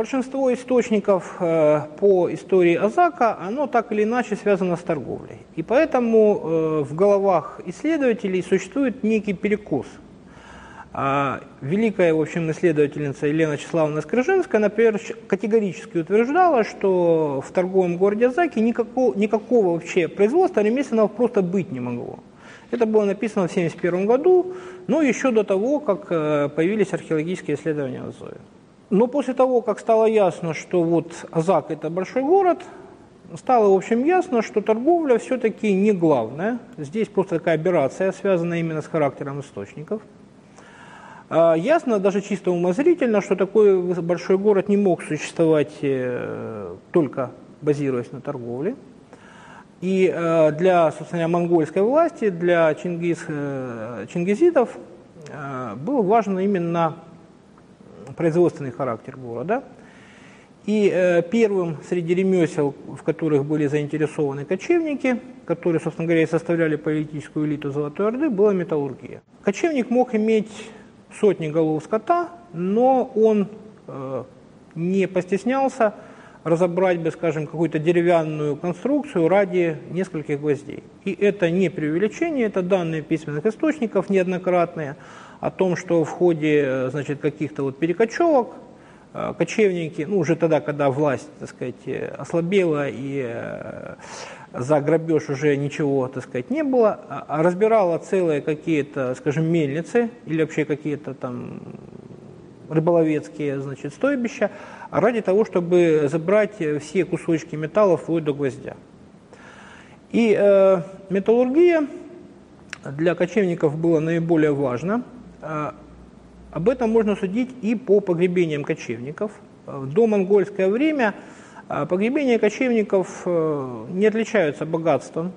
большинство источников э, по истории Азака, оно так или иначе связано с торговлей. И поэтому э, в головах исследователей существует некий перекос. А великая, в общем, исследовательница Елена Числавовна Скрижинская, например, категорически утверждала, что в торговом городе Азаки никакого, никакого вообще производства ремесленного просто быть не могло. Это было написано в 1971 году, но еще до того, как появились археологические исследования в Азове. Но после того, как стало ясно, что вот Азак – это большой город, стало, в общем, ясно, что торговля все-таки не главная. Здесь просто такая операция, связанная именно с характером источников. А, ясно, даже чисто умозрительно, что такой большой город не мог существовать э, только базируясь на торговле. И э, для, собственно, монгольской власти, для чингиз, э, чингизидов был важен именно производственный характер города. И э, первым среди ремесел, в которых были заинтересованы кочевники, которые, собственно говоря, составляли политическую элиту Золотой Орды, была металлургия. Кочевник мог иметь сотни голов скота, но он э, не постеснялся разобрать бы, скажем, какую-то деревянную конструкцию ради нескольких гвоздей. И это не преувеличение, это данные письменных источников неоднократные – о том, что в ходе э, значит, каких-то вот перекочевок э, кочевники, ну уже тогда, когда власть, так сказать, э, ослабела и за грабеж уже ничего, так сказать, не было, а, а разбирала целые какие-то, скажем, мельницы или вообще какие-то там рыболовецкие, значит, стойбища, ради того, чтобы забрать все кусочки металлов вплоть до гвоздя. И э, металлургия для кочевников была наиболее важна, об этом можно судить и по погребениям кочевников. В домонгольское время а, погребения кочевников э, не отличаются богатством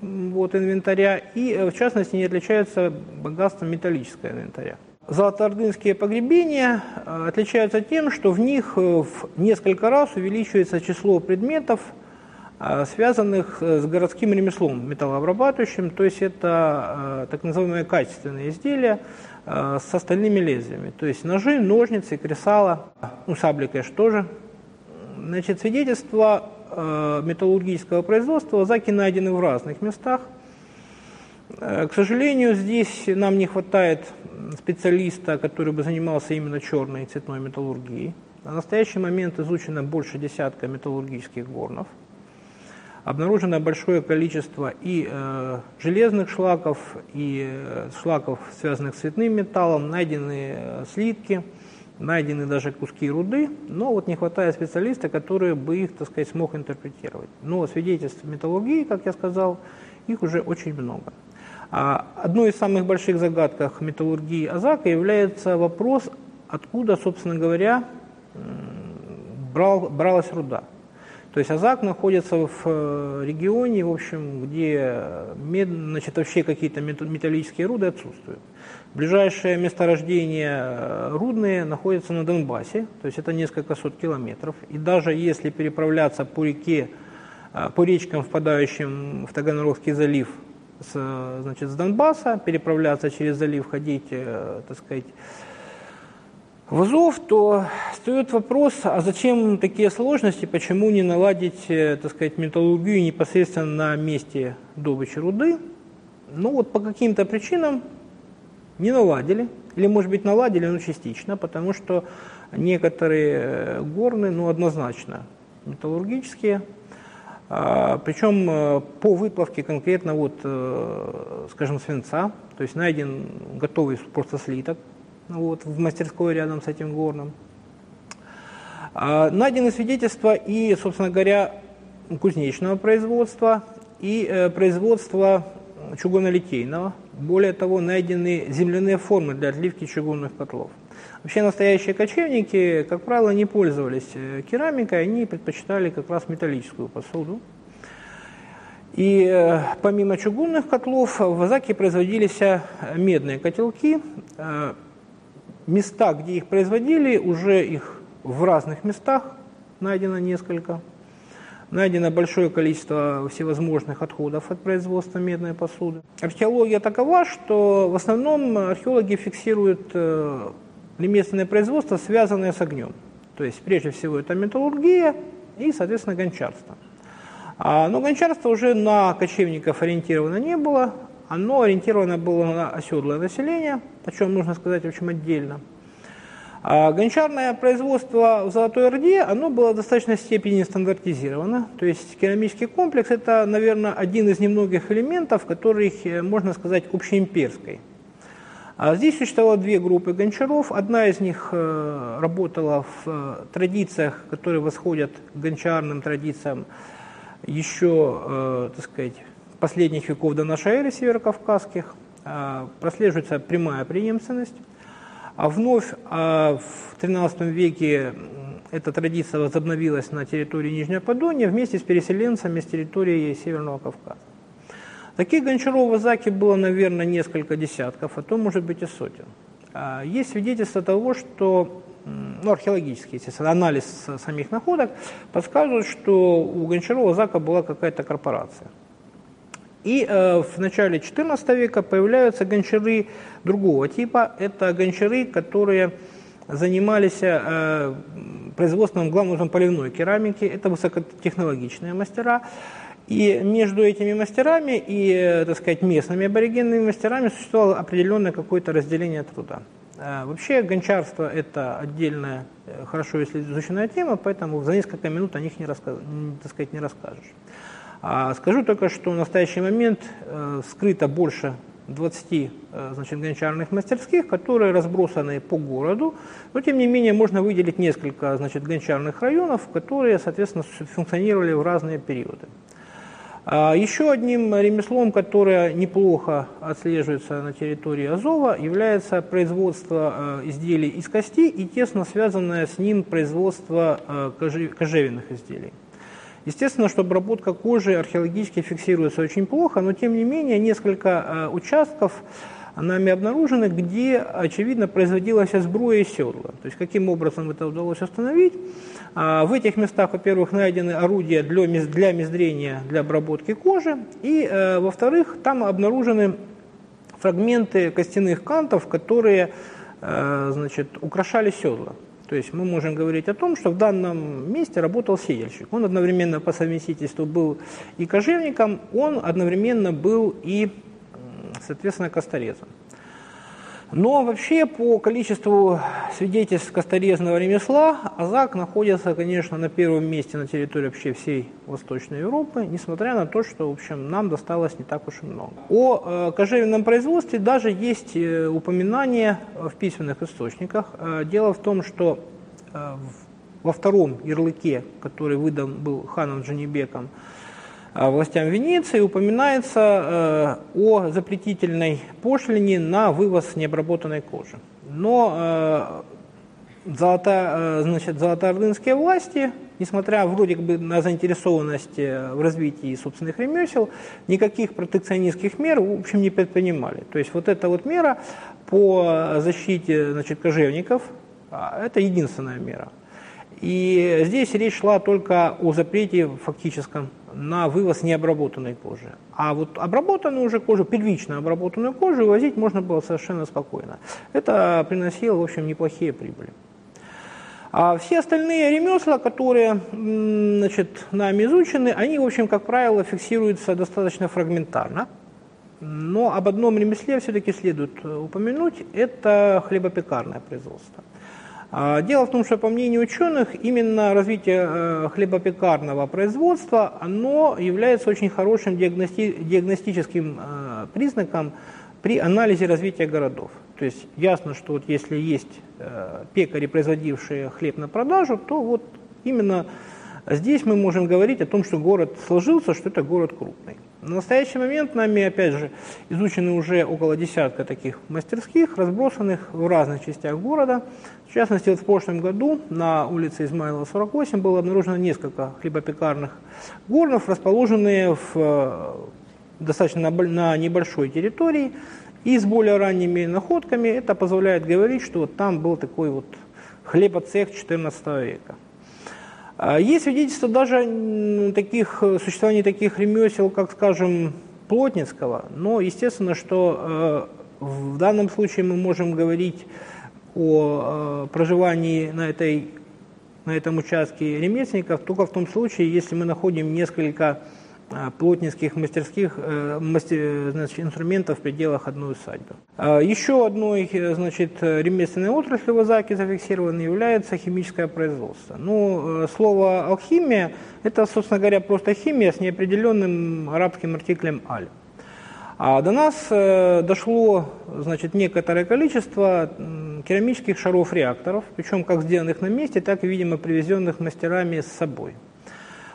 вот, инвентаря и, э, в частности, не отличаются богатством металлического инвентаря. Золотоордынские погребения э, отличаются тем, что в них в несколько раз увеличивается число предметов, связанных с городским ремеслом металлообрабатывающим, то есть это так называемые качественные изделия с остальными лезвиями, то есть ножи, ножницы, кресала, ну сабли, конечно, тоже. Значит, свидетельства металлургического производства заки найдены в разных местах. К сожалению, здесь нам не хватает специалиста, который бы занимался именно черной и цветной металлургией. На настоящий момент изучено больше десятка металлургических горнов – обнаружено большое количество и э, железных шлаков, и э, шлаков, связанных с цветным металлом, найдены э, слитки, найдены даже куски руды, но вот не хватает специалиста, который бы их, так сказать, смог интерпретировать. Но свидетельств металлургии, как я сказал, их уже очень много. А одной из самых больших загадках металлургии Азака является вопрос, откуда, собственно говоря, брал, бралась руда. То есть Азак находится в э, регионе, в общем, где мед, значит, вообще какие-то металлические руды отсутствуют. Ближайшее месторождение э, рудные находится на Донбассе, то есть это несколько сот километров. И даже если переправляться по реке, э, по речкам, впадающим в Таганрогский залив с, значит, с Донбасса, переправляться через залив, ходить, так сказать, в то встает вопрос, а зачем такие сложности, почему не наладить, э, так сказать, металлургию непосредственно на месте добычи руды? Ну вот по каким-то причинам не наладили, или может быть наладили, но частично, потому что некоторые э, горны, ну однозначно металлургические, а, причем э, по выплавке конкретно вот, скажем, свинца, то есть найден готовый просто слиток, вот, в мастерской рядом с этим горном. А, найдены свидетельства и, собственно говоря, кузнечного производства и э, производства чугунолитейного. Более того, найдены земляные формы для отливки чугунных котлов. Вообще настоящие кочевники, как правило, не пользовались э, керамикой, они предпочитали как раз металлическую посуду. И э, помимо чугунных котлов в Азаке производились медные котелки, места, где их производили, уже их в разных местах найдено несколько. Найдено большое количество всевозможных отходов от производства медной посуды. Археология такова, что в основном археологи фиксируют э, ремесленное производство, связанное с огнем. То есть, прежде всего, это металлургия и, соответственно, гончарство. А, но гончарство уже на кочевников ориентировано не было, оно ориентировано было на оседлое население, о чем нужно сказать, в общем, отдельно. А гончарное производство в Золотой Орде, оно было в достаточной степени стандартизировано. То есть керамический комплекс – это, наверное, один из немногих элементов, который, э, можно сказать, общеимперской. А здесь существовало две группы гончаров. Одна из них э, работала в э, традициях, которые восходят к гончарным традициям еще, так сказать, последних веков до нашей эры северокавказских. А, прослеживается прямая преемственность. А вновь а в XIII веке эта традиция возобновилась на территории Нижнего Подония вместе с переселенцами с территории Северного Кавказа. Таких гончаров в Азаке было, наверное, несколько десятков, а то, может быть, и сотен. А, есть свидетельство того, что, ну, археологический, естественно, анализ самих находок подсказывает, что у Гончарова Азака была какая-то корпорация. И э, в начале XIV века появляются гончары другого типа. Это гончары, которые занимались э, производством, главным образом, поливной керамики. Это высокотехнологичные мастера. И между этими мастерами и, так сказать, местными аборигенными мастерами существовало определенное какое-то разделение труда. Э, вообще гончарство – это отдельная, э, хорошо если изученная тема, поэтому за несколько минут о них не, рассказ, так сказать, не расскажешь. А скажу только, что в настоящий момент э, скрыто больше 20 э, значит, гончарных мастерских, которые разбросаны по городу, но тем не менее можно выделить несколько значит, гончарных районов, которые, соответственно, функционировали в разные периоды. А еще одним ремеслом, которое неплохо отслеживается на территории Азова, является производство э, изделий из кости и тесно связанное с ним производство кожевенных изделий. Естественно, что обработка кожи археологически фиксируется очень плохо, но тем не менее несколько э, участков нами обнаружены, где, очевидно, производилась сбруя и седла. То есть каким образом это удалось установить? А, в этих местах, во-первых, найдены орудия для, для мездрения, для обработки кожи, и, э, во-вторых, там обнаружены фрагменты костяных кантов, которые э, значит, украшали седла. То есть мы можем говорить о том, что в данном месте работал сеяльщик. Он одновременно по совместительству был и кожевником, он одновременно был и, соответственно, косторезом. Но вообще по количеству свидетельств косторезного ремесла Азак находится, конечно, на первом месте на территории вообще всей Восточной Европы, несмотря на то, что, в общем, нам досталось не так уж и много. О э, кожевенном производстве даже есть э, упоминания в письменных источниках. Э, дело в том, что э, во втором ярлыке, который выдан был ханом Джанибеком, властям Венеции упоминается э, о запретительной пошлине на вывоз необработанной кожи. Но э, золото, э, значит, золотоордынские власти, несмотря вроде бы на заинтересованность в развитии собственных ремесел, никаких протекционистских мер в общем не предпринимали. То есть вот эта вот мера по защите значит, кожевников, а, это единственная мера. И здесь речь шла только о запрете фактическом на вывоз необработанной кожи. А вот обработанную уже кожу, первично обработанную кожу вывозить можно было совершенно спокойно. Это приносило, в общем, неплохие прибыли. А все остальные ремесла, которые значит, нами изучены, они, в общем, как правило, фиксируются достаточно фрагментарно. Но об одном ремесле все-таки следует упомянуть, это хлебопекарное производство. А, дело в том, что по мнению ученых, именно развитие э, хлебопекарного производства, оно является очень хорошим диагности диагностическим э, признаком при анализе развития городов. То есть ясно, что вот если есть э, пекари, производившие хлеб на продажу, то вот именно здесь мы можем говорить о том, что город сложился, что это город крупный. На настоящий момент нами, опять же, изучены уже около десятка таких мастерских, разбросанных в разных частях города. В частности, вот в прошлом году на улице Измайлова, 48, было обнаружено несколько хлебопекарных горнов, расположенные в э, достаточно на небольшой территории и с более ранними находками. Это позволяет говорить, что вот там был такой вот хлебоцех XIV века. А есть свидетельства даже таких, существования таких ремесел, как, скажем, Плотницкого, но естественно, что э, в данном случае мы можем говорить о э, проживании на этой на этом участке ремесленников только в том случае, если мы находим несколько плотницких мастерских э, значит, инструментов в пределах одной усадьбы. А, еще одной значит, ремесленной отраслью в Азаке зафиксированной является химическое производство. Ну, э, слово алхимия – это, собственно говоря, просто химия с неопределенным арабским артиклем «аль». А до нас э, дошло значит, некоторое количество керамических шаров-реакторов, причем как сделанных на месте, так и, видимо, привезенных мастерами с собой – а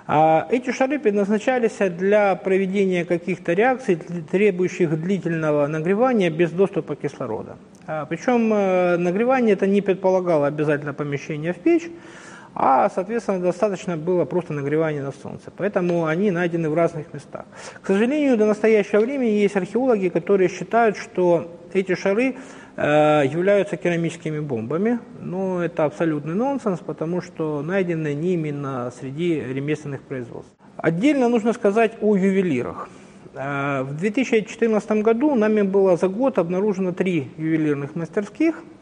эти шары предназначались для проведения каких-то реакций, требующих длительного нагревания без доступа кислорода. А, причем э, нагревание это не предполагало обязательно помещение в печь, а, соответственно, достаточно было просто нагревания на солнце. Поэтому они найдены в разных местах. К сожалению, до настоящего времени есть археологи, которые считают, что эти шары являются керамическими бомбами, но это абсолютный нонсенс, потому что найдены не именно среди ремесленных производств. Отдельно нужно сказать о ювелирах. Э, в 2014 году нами было за год обнаружено три ювелирных мастерских –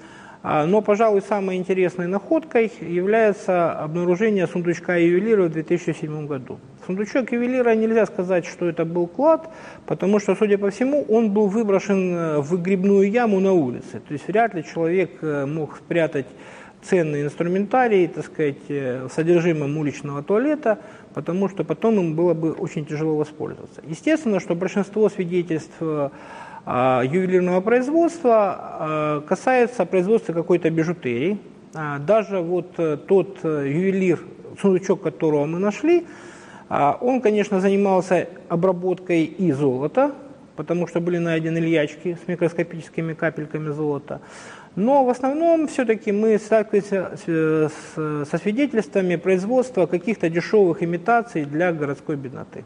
но, пожалуй, самой интересной находкой является обнаружение сундучка ювелира в 2007 году. Сундучок ювелира нельзя сказать, что это был клад, потому что, судя по всему, он был выброшен э, в выгребную яму на улице. То есть вряд ли человек э, мог спрятать ценный инструментарий, так сказать, э, содержимым уличного туалета, потому что потом им было бы очень тяжело воспользоваться. Естественно, что большинство свидетельств а, ювелирного производства а, касается производства какой-то бижутерии. А, даже вот э, тот э, ювелир, сундучок которого мы нашли, он, конечно, занимался обработкой и золота, потому что были найдены ильячки с микроскопическими капельками золота. Но в основном все-таки мы сталкиваемся со свидетельствами производства каких-то дешевых имитаций для городской бедноты.